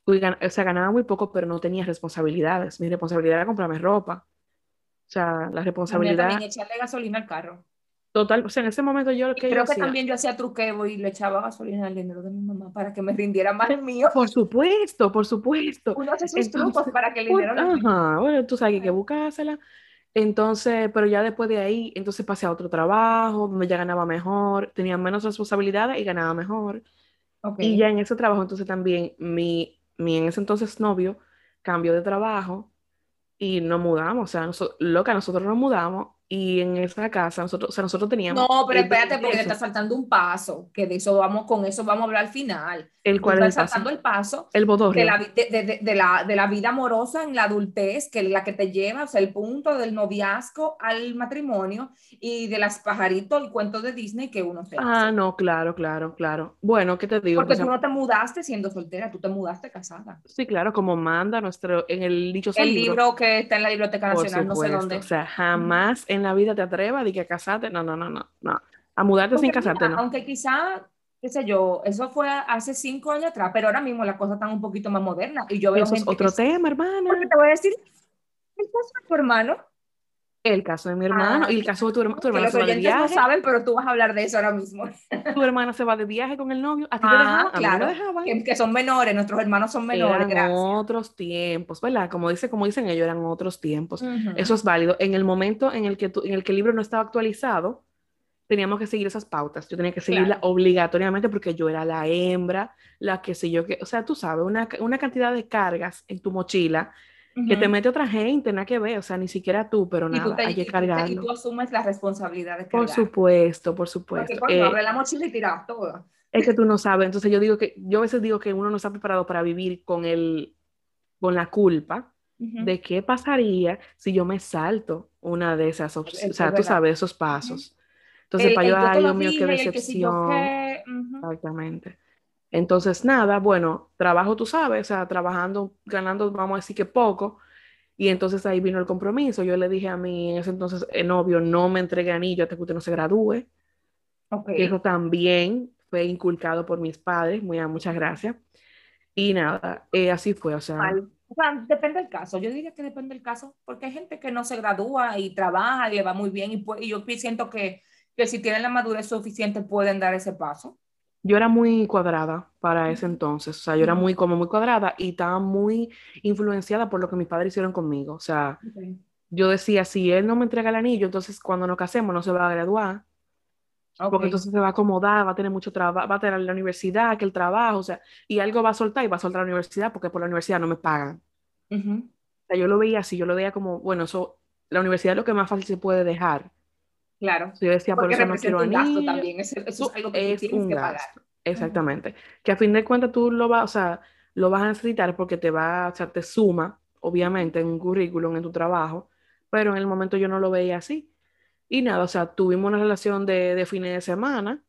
Speaker 1: Gan- o sea, ganaba muy poco, pero no tenía responsabilidades. Mi responsabilidad era comprarme ropa. O sea, la responsabilidad
Speaker 2: también echarle gasolina al carro.
Speaker 1: total. O sea, en ese momento yo lo que yo
Speaker 2: creo que
Speaker 1: hacía,
Speaker 2: también yo hacía truqueo y le echaba gasolina al dinero de mi mamá para que me rindiera más el mío.
Speaker 1: por supuesto, por supuesto.
Speaker 2: Uno hace sus
Speaker 1: Entonces,
Speaker 2: trucos para que el dinero rinda.
Speaker 1: ajá, bueno, tú sabes que buscársela. Entonces, pero ya después de ahí, entonces pasé a otro trabajo donde ya ganaba mejor, tenía menos responsabilidades y ganaba mejor. Y ya en ese trabajo, entonces también mi, mi en ese entonces novio cambió de trabajo y nos mudamos. O sea, loca, nosotros nos mudamos y en esa casa, nosotros, o sea, nosotros teníamos
Speaker 2: No, pero
Speaker 1: el
Speaker 2: espérate, porque te estás saltando un paso, que de eso vamos, con eso vamos a hablar al final.
Speaker 1: el
Speaker 2: Tú
Speaker 1: cual es el
Speaker 2: estás
Speaker 1: paso,
Speaker 2: saltando el paso
Speaker 1: el
Speaker 2: de la, de, de- de- la, de la vida amorosa en la adultez, que es la que te lleva, o sea, el punto del noviazgo al matrimonio y de las pajaritos y cuentos de Disney que uno se
Speaker 1: Ah,
Speaker 2: hace.
Speaker 1: no, claro, claro, claro. Bueno, ¿qué te digo?
Speaker 2: Porque tú
Speaker 1: Empezamos-
Speaker 2: no te mudaste siendo soltera, tú te mudaste casada.
Speaker 1: Sí, claro, como manda nuestro, en el dichoso
Speaker 2: El
Speaker 1: libro.
Speaker 2: libro que está en la Biblioteca Nacional, no sé dónde.
Speaker 1: o sea, jamás en la vida te atrevas de que a casarte, no, no, no, no, no. A mudarte sin casarte, no.
Speaker 2: aunque quizá, qué sé yo, eso fue hace cinco años atrás, pero ahora mismo las cosas están un poquito más modernas y yo veo
Speaker 1: Eso es otro
Speaker 2: que...
Speaker 1: tema, hermana.
Speaker 2: Porque te voy a decir, de tu hermano,
Speaker 1: El caso de mi hermano
Speaker 2: Ah,
Speaker 1: y el caso de tu hermano. Tu
Speaker 2: que
Speaker 1: hermana
Speaker 2: los
Speaker 1: se va de
Speaker 2: oyentes no saben, pero tú vas a hablar de eso ahora mismo.
Speaker 1: Tu hermana se va de viaje con el novio. ¿A ti te
Speaker 2: Ah,
Speaker 1: dejaban? Mí no
Speaker 2: claro,
Speaker 1: dejaban.
Speaker 2: que, que son menores, nuestros hermanos son menores,
Speaker 1: Eran
Speaker 2: gracias.
Speaker 1: otros tiempos, ¿verdad? Como dice, como dicen ellos, eran otros tiempos. Eso es válido. En el momento en el que, tú- en el, que el libro no estaba actualizado, teníamos que seguir esas pautas. Yo tenía que seguirla
Speaker 2: Claro.
Speaker 1: obligatoriamente porque yo era la hembra, la que sé yo que, o sea, tú sabes, una, una cantidad de cargas en tu mochila que te mete otra gente, nada que ver, o sea, ni siquiera tú, pero
Speaker 2: Y tú,
Speaker 1: nada,
Speaker 2: te-
Speaker 1: hay que
Speaker 2: te- y
Speaker 1: cargarlo.
Speaker 2: tú asumes la responsabilidad de
Speaker 1: Por
Speaker 2: cargar.
Speaker 1: supuesto, por
Speaker 2: Porque
Speaker 1: supuesto.
Speaker 2: cuando
Speaker 1: Eh,
Speaker 2: abre la mochila y tiras todo.
Speaker 1: es que tú no sabes, entonces yo digo que, yo a veces digo que uno no está preparado para vivir con el, con la culpa
Speaker 2: Ujú.
Speaker 1: de qué pasaría si yo me salto una de esas o sea, tú
Speaker 2: verdad.
Speaker 1: sabes, esos pasos. Entonces,
Speaker 2: El-
Speaker 1: para yo, ay, Dios mío, qué
Speaker 2: el que si yo
Speaker 1: decepción. Exactamente. Entonces, nada, bueno, trabajo, tú sabes, o sea, trabajando, ganando, vamos a decir que poco, y entonces ahí vino el compromiso. Yo le dije a mi, en ese entonces, el novio, no me entregue anillo hasta que usted no se gradúe,
Speaker 2: Ok.
Speaker 1: que eso también fue inculcado por mis padres, muy, muchas gracias. Y nada, eh, así fue, o sea.
Speaker 2: O sea, depende del caso. Yo diría que depende del caso, porque hay gente que no se gradúa y trabaja y le va muy bien y, y yo siento que, que si tienen la madurez suficiente pueden dar ese paso.
Speaker 1: Yo era muy cuadrada para ese entonces, o sea, yo era muy, como muy cuadrada y estaba muy influenciada por lo que mis padres hicieron conmigo, o sea, yo decía, si él no me entrega el anillo, entonces cuando nos casemos no se va a graduar,
Speaker 2: Ok.
Speaker 1: porque entonces se va a acomodar, va a tener mucho trabajo, va a tener la universidad, que el trabajo, o sea, y algo va a soltar y va a soltar la universidad porque por la universidad no me pagan.
Speaker 2: Ujú.
Speaker 1: O sea, yo lo veía así, yo lo veía como, bueno, eso, la universidad es lo que más fácil se puede dejar.
Speaker 2: Claro.
Speaker 1: Yo decía, por
Speaker 2: Porque
Speaker 1: eso no quiero
Speaker 2: un gasto
Speaker 1: anillo.
Speaker 2: también. Eso, eso
Speaker 1: Tú-
Speaker 2: es algo que
Speaker 1: es
Speaker 2: tienes pagar.
Speaker 1: gasto, exactamente. Que a fin de cuentas tú lo vas, o sea, lo vas a necesitar porque te va, o sea, te suma, obviamente, en un currículum, en tu trabajo, pero en el momento yo no lo veía así. Y nada, o sea, tuvimos una relación de, de fines de semana,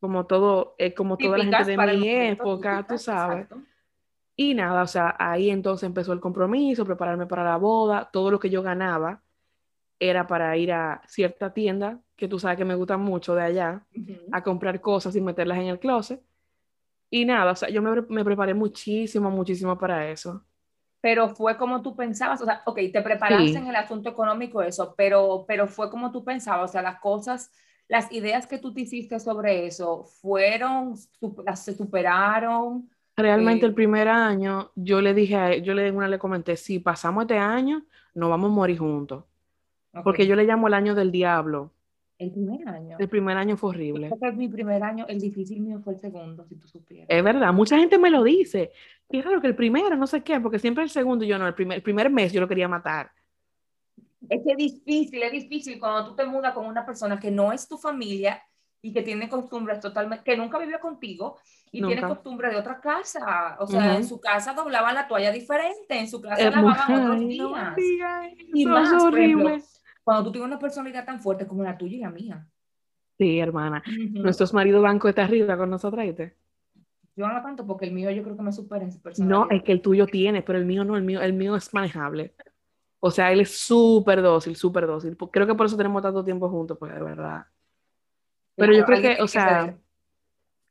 Speaker 1: como todo, eh, como toda la gente de mi
Speaker 2: momento,
Speaker 1: época, tú sabes.
Speaker 2: exacto.
Speaker 1: Y nada, o sea, ahí entonces empezó el compromiso, prepararme para la boda, todo lo que yo ganaba era para ir a cierta tienda, que tú sabes que me gusta mucho de allá, a comprar cosas y meterlas en el closet. Y nada, o sea, yo me, me preparé muchísimo, muchísimo para eso
Speaker 2: pero fue como tú pensabas, o sea, ok, te preparaste en el asunto económico, eso, pero, pero fue como tú pensabas, o sea, las cosas, las ideas que tú te hiciste sobre eso, fueron, se superaron.
Speaker 1: Realmente el eh, primer año, yo le dije a yo le, una le comenté, si pasamos este año, nos vamos a morir juntos. Porque yo le llamo el año del diablo.
Speaker 2: El primer año.
Speaker 1: El primer año fue horrible.
Speaker 2: mi primer año, el difícil mío fue el segundo, si tú supieras.
Speaker 1: Es verdad, mucha gente me lo dice. Y es raro que el primero, no sé qué, porque siempre el segundo yo no, el primer, el primer mes yo lo quería matar.
Speaker 2: Es que es difícil, es difícil cuando tú te mudas con una persona que no es tu familia y que tiene costumbres totalmente, que nunca vivió contigo y tiene costumbres de otra casa. O sea, en su casa doblaban la toalla diferente, en su casa lavaban otros días. y más, horrible cuando tú tienes una personalidad tan fuerte como la tuya y la mía.
Speaker 1: Sí, hermana. Nuestros maridos banco está arriba con nosotras, ¿viste?
Speaker 2: Yo no tanto porque el mío yo creo que me supera en su personalidad.
Speaker 1: No, es que el tuyo tiene, pero el mío no, el mío, el mío es manejable. O sea, él es súper dócil, súper dócil. Creo que por eso tenemos tanto tiempo juntos, pues de verdad. Pero yo creo que, o sea,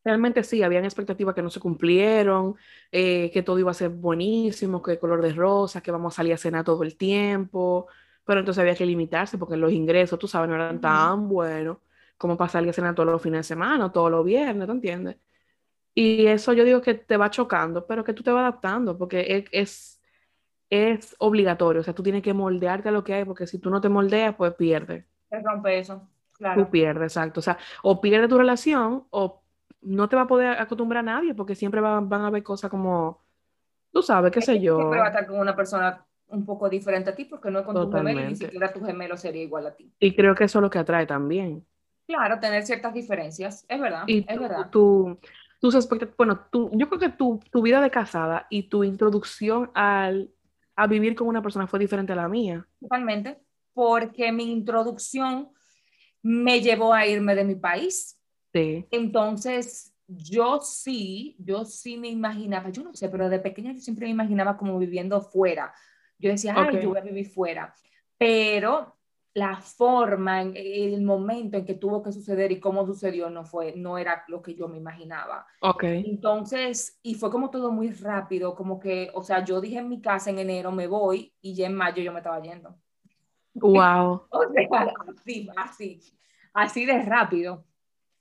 Speaker 1: realmente sí, habían expectativas que no se cumplieron, eh, que todo iba a ser buenísimo, que color de rosa, que vamos a salir a cenar todo el tiempo, pero entonces había que limitarse porque los ingresos, tú sabes, no eran tan buenos como para salir a cenar todos los fines de semana o todos los viernes, ¿te entiendes? Y eso yo digo que te va chocando, pero que tú te vas adaptando porque es, es, obligatorio, o sea, tú tienes que moldearte a lo que hay porque si tú no te moldeas, pues pierdes.
Speaker 2: Te rompe eso, claro.
Speaker 1: Tú pierdes, exacto. O sea, o pierdes tu relación o no te va a poder acostumbrar a nadie porque siempre van, van a haber cosas como, tú sabes, qué sé yo.
Speaker 2: Siempre va a estar con una persona un poco diferente a ti porque no es con tu gemelo y ni siquiera tu gemelo sería igual a ti.
Speaker 1: Y creo que eso es lo que atrae también.
Speaker 2: Claro, tener ciertas diferencias, es verdad,
Speaker 1: y
Speaker 2: es verdad.
Speaker 1: tus expectativas, bueno, tú, yo creo que tu, tu, vida de casada y tu introducción al, a vivir con una persona fue diferente a la mía.
Speaker 2: Totalmente, porque mi introducción me llevó a irme de mi país.
Speaker 1: Sí.
Speaker 2: Entonces, yo sí, yo sí me imaginaba, yo no sé, pero de pequeña yo siempre me imaginaba como viviendo fuera, yo decía, ay, yo voy a vivir fuera. Pero la forma, el momento en que tuvo que suceder y cómo sucedió no fue, no era lo que yo me imaginaba.
Speaker 1: Ok.
Speaker 2: Entonces, y fue como todo muy rápido, como que, o sea, yo dije en mi casa en enero me voy y ya en mayo yo me estaba yendo.
Speaker 1: Wow. <laughs>
Speaker 2: o sea, así, así, así de rápido.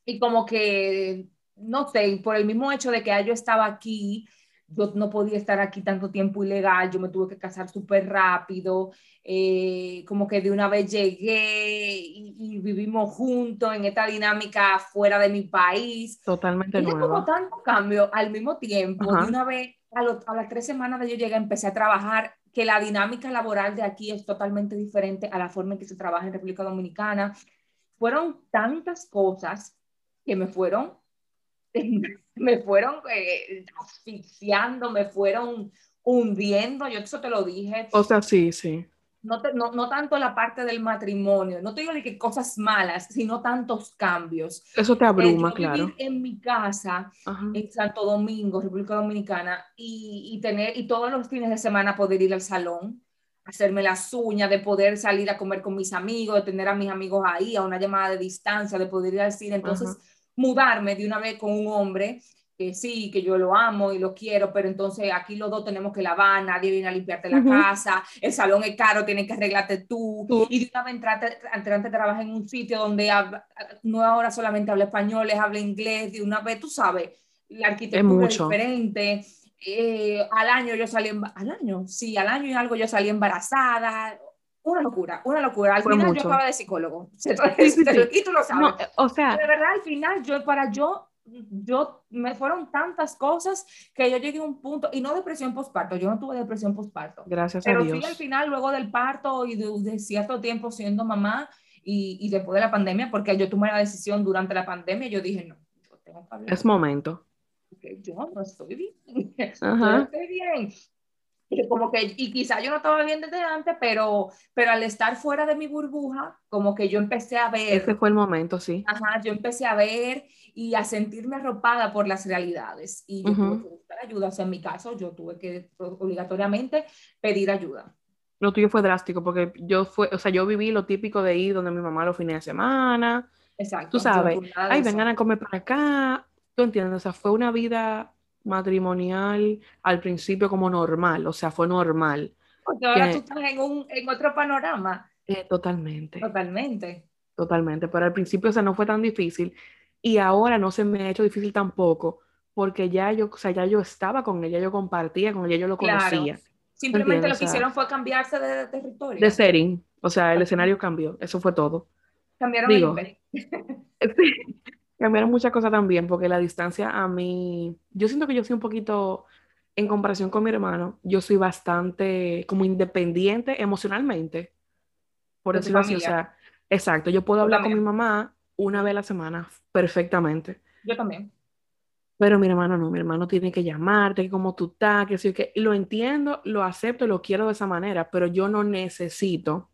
Speaker 2: Y como que, no sé, por el mismo hecho de que yo estaba aquí, yo no podía estar aquí tanto tiempo ilegal, yo me tuve que casar súper rápido, eh, como que de una vez llegué y, vivimos juntos en esta dinámica fuera de mi país.
Speaker 1: Totalmente nueva.
Speaker 2: Como tanto cambio al mismo tiempo, de una vez a, a, las tres semanas de yo llegué empecé a trabajar, que la dinámica laboral de aquí es totalmente diferente a la forma en que se trabaja en República Dominicana. Fueron tantas cosas que me fueron <laughs> me fueron eh, asfixiando, me fueron hundiendo, yo eso te lo dije.
Speaker 1: O sea, sí, sí.
Speaker 2: No, no, no, tanto la parte del matrimonio, no te digo de que cosas malas, sino tantos cambios.
Speaker 1: Eso te abruma, claro.
Speaker 2: En mi casa, en Santo Domingo, República Dominicana, y, y, tener, y todos los fines de semana poder ir al salón, hacerme las uñas, de poder salir a comer con mis amigos, de tener a mis amigos ahí, a una llamada de distancia, de poder ir al cine. Entonces, mudarme de una vez con un hombre que sí, que yo lo amo y lo quiero, pero entonces aquí los dos tenemos que lavar, nadie viene a limpiarte la casa, el salón es caro, tienes que arreglarte tú, y de una vez entrarte, entrante trabajas en un sitio donde no ahora solamente habla español, es habla inglés, de una vez, tú sabes, la arquitectura es, diferente, eh, al año yo salí, al año, sí, al año y algo yo salí embarazada, una locura, una locura. Al final yo acababa de psicólogo. <laughs> Y tú lo sabes.
Speaker 1: o sea.
Speaker 2: De verdad, al final, yo, para yo, yo, me fueron tantas cosas que yo llegué a un punto, y no depresión postparto, yo no tuve depresión postparto.
Speaker 1: Gracias
Speaker 2: a
Speaker 1: Dios.
Speaker 2: Pero sí, al final, luego del parto y de, cierto tiempo siendo mamá, y, y, después de la pandemia, porque yo tomé la decisión durante la pandemia, yo dije, no, yo tengo que hablar.
Speaker 1: Es momento.
Speaker 2: Porque yo no estoy bien. <laughs> Ajá. Yo estoy bien como que, y quizá yo no estaba bien desde antes, pero, pero al estar fuera de mi burbuja, como que yo empecé a ver.
Speaker 1: Ese fue el momento, sí.
Speaker 2: Ajá, yo empecé a ver y a sentirme arropada por las realidades. Y yo tuve que buscar ayuda. O sea, en mi caso, yo tuve que obligatoriamente pedir ayuda.
Speaker 1: Lo tuyo fue drástico porque yo fue, o sea, yo viví lo típico de ir donde mi mamá los fines de semana.
Speaker 2: Exacto.
Speaker 1: Tú sabes, ay, vengan a comer para acá. Tú entiendes, o sea, fue una vida matrimonial al principio como normal, o sea, fue normal.
Speaker 2: Porque ahora tú estás en, un, en otro panorama.
Speaker 1: Eh, totalmente.
Speaker 2: Totalmente.
Speaker 1: Totalmente, pero al principio, o sea, no fue tan difícil y ahora no se me ha hecho difícil tampoco porque ya yo, o sea, ya yo estaba con ella, yo compartía con ella, yo lo conocía.
Speaker 2: Simplemente lo que hicieron fue cambiarse de, territorio.
Speaker 1: De setting, o sea, el escenario cambió, eso fue todo.
Speaker 2: Cambiaron Digo, <laughs>
Speaker 1: cambiaron muchas cosas también, porque la distancia a mí, yo siento que yo soy un poquito, en comparación con mi hermano, yo soy bastante como independiente emocionalmente, por decirlo así, o sea, exacto, yo puedo hablar con mi mamá una vez a la semana perfectamente.
Speaker 2: Yo también.
Speaker 1: Pero mi hermano no, mi hermano tiene que llamarte, que cómo tú estás, que sí, que lo entiendo, lo acepto, lo quiero de esa manera, pero yo no necesito,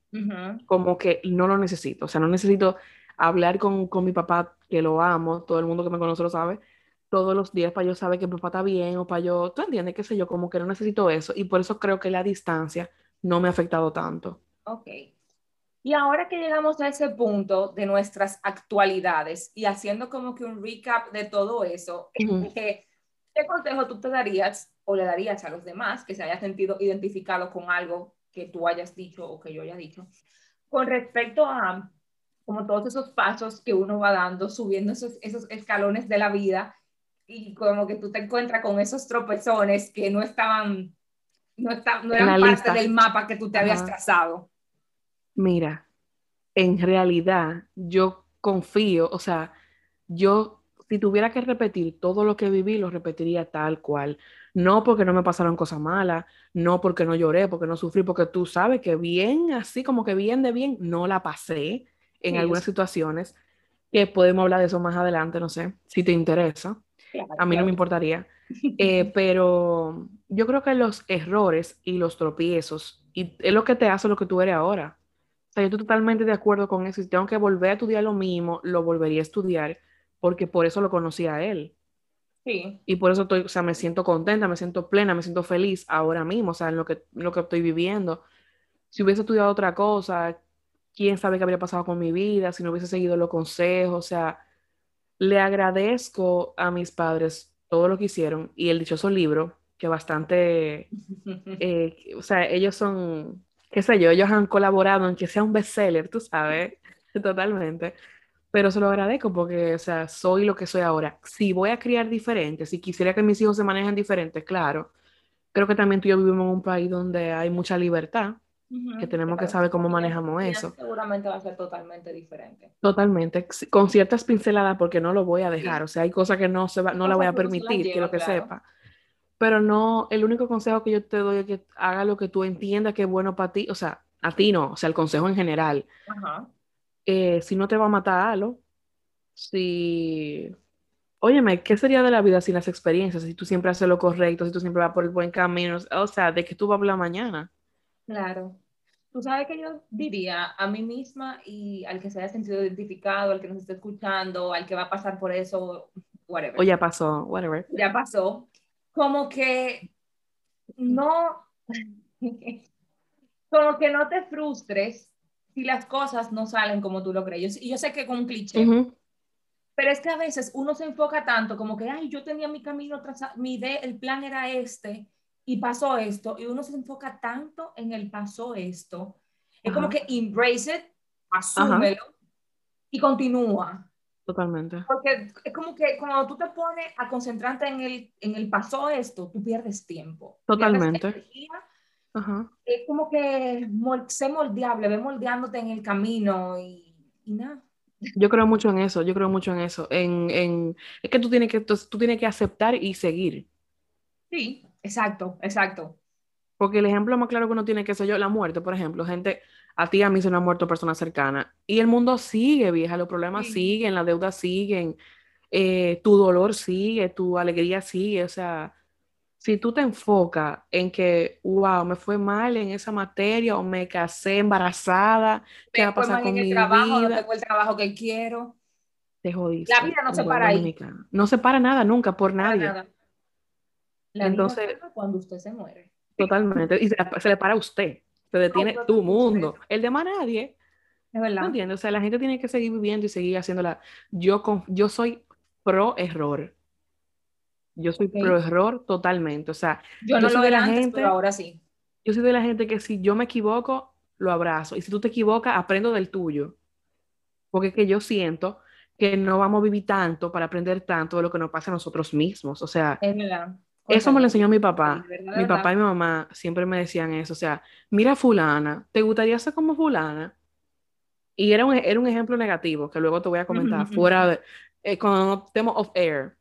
Speaker 1: como que no lo necesito, o sea, no necesito hablar con, con, mi papá, que lo amo, todo el mundo que me conoce lo sabe, todos los días para yo saber que mi papá está bien o para yo, tú entiendes, qué sé yo, como que no necesito eso y por eso creo que la distancia no me ha afectado tanto.
Speaker 2: Ok. Y ahora que llegamos a ese punto de nuestras actualidades y haciendo como que un recap de todo eso, ¿qué, ¿qué consejo tú te darías o le darías a los demás que se hayan sentido identificados con algo que tú hayas dicho o que yo haya dicho con respecto a como todos esos pasos que uno va dando, subiendo esos, esos escalones de la vida y como que tú te encuentras con esos tropezones que no estaban, no, no eran parte del mapa que tú te habías trazado.
Speaker 1: Mira, en realidad yo confío, o sea, yo si tuviera que repetir todo lo que viví, lo repetiría tal cual. No porque no me pasaron cosas malas, no porque no lloré, porque no sufrí, porque tú sabes que bien, así como que bien de bien, no la pasé en algunas situaciones, que podemos hablar de eso más adelante, no sé, si te interesa. a mí no me importaría. <laughs> Eh, pero yo creo que los errores y los tropiezos y es lo que te hace lo que tú eres ahora. O sea, yo estoy totalmente de acuerdo con eso. Si tengo que volver a estudiar lo mismo, lo volvería a estudiar porque por eso lo conocí a él.
Speaker 2: Sí.
Speaker 1: Y por eso estoy, o sea, me siento contenta, me siento plena, me siento feliz ahora mismo, o sea, en lo que, lo que estoy viviendo. Si hubiese estudiado otra cosa, quién sabe qué habría pasado con mi vida si no hubiese seguido los consejos. O sea, le agradezco a mis padres todo lo que hicieron y el dichoso libro, que bastante, <laughs> eh, o sea, ellos son, qué sé yo, ellos han colaborado en que sea un bestseller, tú sabes, <laughs> totalmente. Pero se lo agradezco porque, o sea, soy lo que soy ahora. Si voy a criar diferente, si quisiera que mis hijos se manejen diferentes, claro. Creo que también tú y yo vivimos en un país donde hay mucha libertad que tenemos que saber cómo manejamos eso.
Speaker 2: Seguramente va a ser totalmente diferente.
Speaker 1: Totalmente, con ciertas pinceladas porque no lo voy a dejar, o sea, hay cosas que no se va, no la voy a permitir, quiero que sepa. Pero no, el único consejo que yo te doy es que haga lo que tú entiendas que es bueno para ti, o sea, a ti no, o sea, el consejo en general. Eh, si no te va a matar algo, si óyeme, ¿qué sería de la vida sin las experiencias? Si tú siempre haces lo correcto, si tú siempre vas por el buen camino, o sea, ¿de qué tú vas a hablar mañana?
Speaker 2: Claro. Tú sabes que yo diría a mí misma y al que se haya sentido identificado, al que nos esté escuchando, al que va a pasar por eso, whatever.
Speaker 1: O ya pasó, whatever.
Speaker 2: Ya pasó. Como que no, como que no te frustres si las cosas no salen como tú lo crees. Y yo sé que con un cliché, pero es que a veces uno se enfoca tanto como que, ay, yo tenía mi camino trazado, mi idea, el plan era este, y pasó esto, y uno se enfoca tanto en el pasó esto, es como que embrace it, asúmelo y continúa.
Speaker 1: Totalmente.
Speaker 2: Porque es como que cuando tú te pones a concentrarte en el, en el pasó esto, tú pierdes tiempo.
Speaker 1: Totalmente.
Speaker 2: Es como que sé moldeable, ve moldeándote en el camino y, nada.
Speaker 1: Yo creo mucho en eso, yo creo mucho en eso. En, en, es que tú tienes que, tú tienes que aceptar y seguir.
Speaker 2: Sí, Exacto, exacto.
Speaker 1: Porque el ejemplo más claro que uno tiene que ser yo, la muerte, por ejemplo, gente, a ti a mí se me han muerto personas cercanas y el mundo sigue, vieja, los problemas siguen, las deudas siguen, eh, tu dolor sigue, tu alegría sigue, o sea, si tú te enfocas en que, wow, me fue mal en esa materia o me casé embarazada, ¿qué va a pasar con mi
Speaker 2: trabajo,
Speaker 1: vida?
Speaker 2: No tengo el trabajo que quiero.
Speaker 1: Te jodiste.
Speaker 2: La vida no se para ahí.
Speaker 1: No se para nada nunca por nadie.
Speaker 2: Nada. La Entonces, cuando usted se muere.
Speaker 1: Totalmente. Y se, le para a usted. Se detiene tu mundo. El de más nadie.
Speaker 2: Es verdad.
Speaker 1: ¿No entiendes? O sea, la gente tiene que seguir viviendo y seguir haciéndola. Yo, yo soy pro error. Yo soy pro error totalmente. O sea,
Speaker 2: yo no soy de la gente, pero ahora sí.
Speaker 1: Yo soy de la gente que si yo me equivoco, lo abrazo. Y si tú te equivocas, aprendo del tuyo. Porque es que yo siento que no vamos a vivir tanto para aprender tanto de lo que nos pasa a nosotros mismos. O sea, eso me lo enseñó mi papá. mi papá y mi mamá siempre me decían eso. O sea, mira fulana, ¿te gustaría ser como fulana? Y era un, era un ejemplo negativo que luego te voy a comentar fuera de, eh, con tema of air.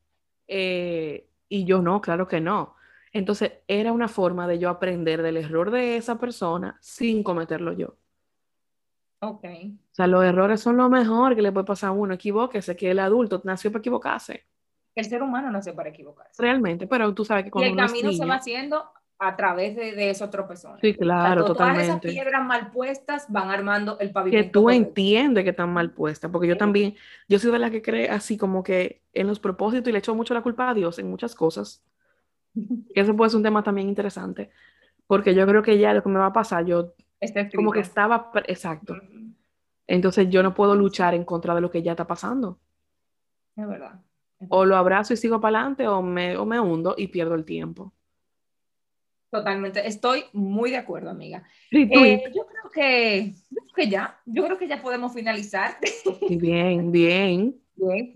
Speaker 1: Eh, y yo no, claro que no. Entonces era una forma de yo aprender del error de esa persona sin cometerlo yo.
Speaker 2: Ok.
Speaker 1: O sea, los errores son lo mejor que le puede pasar a uno. Equivóquese, que el adulto nació para equivocarse.
Speaker 2: El ser humano nació para equivocarse.
Speaker 1: Realmente, pero tú sabes que cuando
Speaker 2: y el camino se va haciendo a través de, de esos tropezones.
Speaker 1: Sí, claro, totalmente. Todas
Speaker 2: esas piedras mal puestas van armando el pavimento.
Speaker 1: Que tú entiendes que están mal puestas, porque yo también, yo soy de la que cree así como que en los propósitos y le echo mucho la culpa a Dios en muchas cosas. <laughs> eso puede ser un tema también interesante, porque yo creo que ya lo que me va a pasar, yo como que estaba, exacto. Entonces yo no puedo luchar en contra de lo que ya está pasando.
Speaker 2: Es verdad.
Speaker 1: O lo abrazo y sigo para adelante o me, o me hundo y pierdo el tiempo.
Speaker 2: Totalmente, estoy muy de acuerdo, amiga. Eh, yo creo que, que ya, yo creo que ya podemos finalizar. <laughs>
Speaker 1: Bien, bien.
Speaker 2: Bien,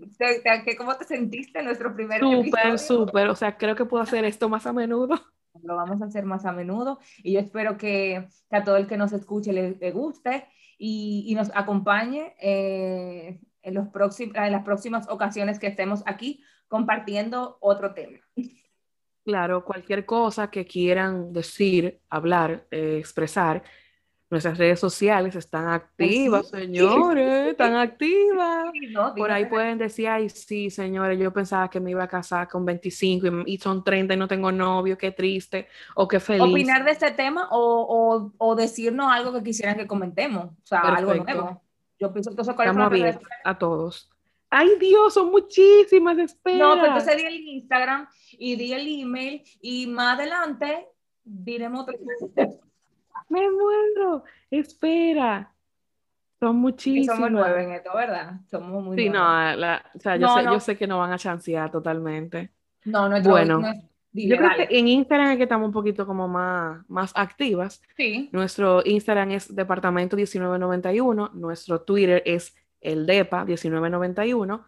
Speaker 2: ¿cómo te sentiste en nuestro primer
Speaker 1: Súper, súper, o sea, creo que puedo hacer esto más a menudo. <laughs>
Speaker 2: Lo vamos a hacer más a menudo y yo espero que, a todo el que nos escuche le, guste y, y, nos acompañe eh, en, los próximos, en las próximas ocasiones que estemos aquí compartiendo otro tema.
Speaker 1: Claro, cualquier cosa que quieran decir, hablar, eh, expresar, nuestras redes sociales están activas, señores, están activas. Por ahí pueden decir, ay, sí, señores, yo pensaba que me iba a casar con 25 y, son 30 y no tengo novio, qué triste o qué feliz.
Speaker 2: Opinar de este tema o, o, decirnos algo que quisieran que comentemos, o sea, algo nuevo. Yo pienso que eso
Speaker 1: Estamos a todos. Ay Dios, son muchísimas, espera.
Speaker 2: No, pero entonces di el Instagram y di el email y más adelante diremos otro.
Speaker 1: Me muero, espera. Son muchísimas.
Speaker 2: somos nueve en esto, ¿verdad? Somos muy
Speaker 1: Sí, no, o sea, yo, sé, yo sé que no van a chancear totalmente.
Speaker 2: No, no es
Speaker 1: Bueno, yo creo que en Instagram es que estamos un poquito como más, más activas.
Speaker 2: Sí.
Speaker 1: Nuestro Instagram es departamento 1991, nuestro Twitter es el DEPA 1991.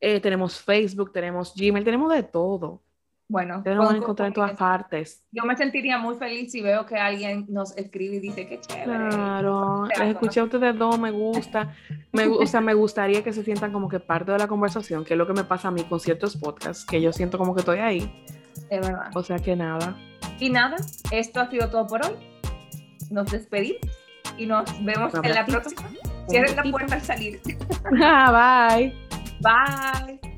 Speaker 1: Eh, tenemos Facebook, tenemos Gmail, tenemos de todo.
Speaker 2: Bueno,
Speaker 1: te vamos a encontrar en todas partes.
Speaker 2: Yo me sentiría muy feliz si veo que alguien nos escribe y dice que chévere.
Speaker 1: Claro, les escuché a ustedes dos, me gusta. Me, o sea, me gustaría que se sientan como que parte de la conversación, que es lo que me pasa a mí con ciertos podcasts, que yo siento como que estoy ahí.
Speaker 2: Es verdad.
Speaker 1: O sea que nada.
Speaker 2: Y nada, esto ha sido todo por hoy. Nos despedimos y nos vemos en la próxima. Cierren la puerta al salir. <laughs>
Speaker 1: Ah, bye.
Speaker 2: Bye.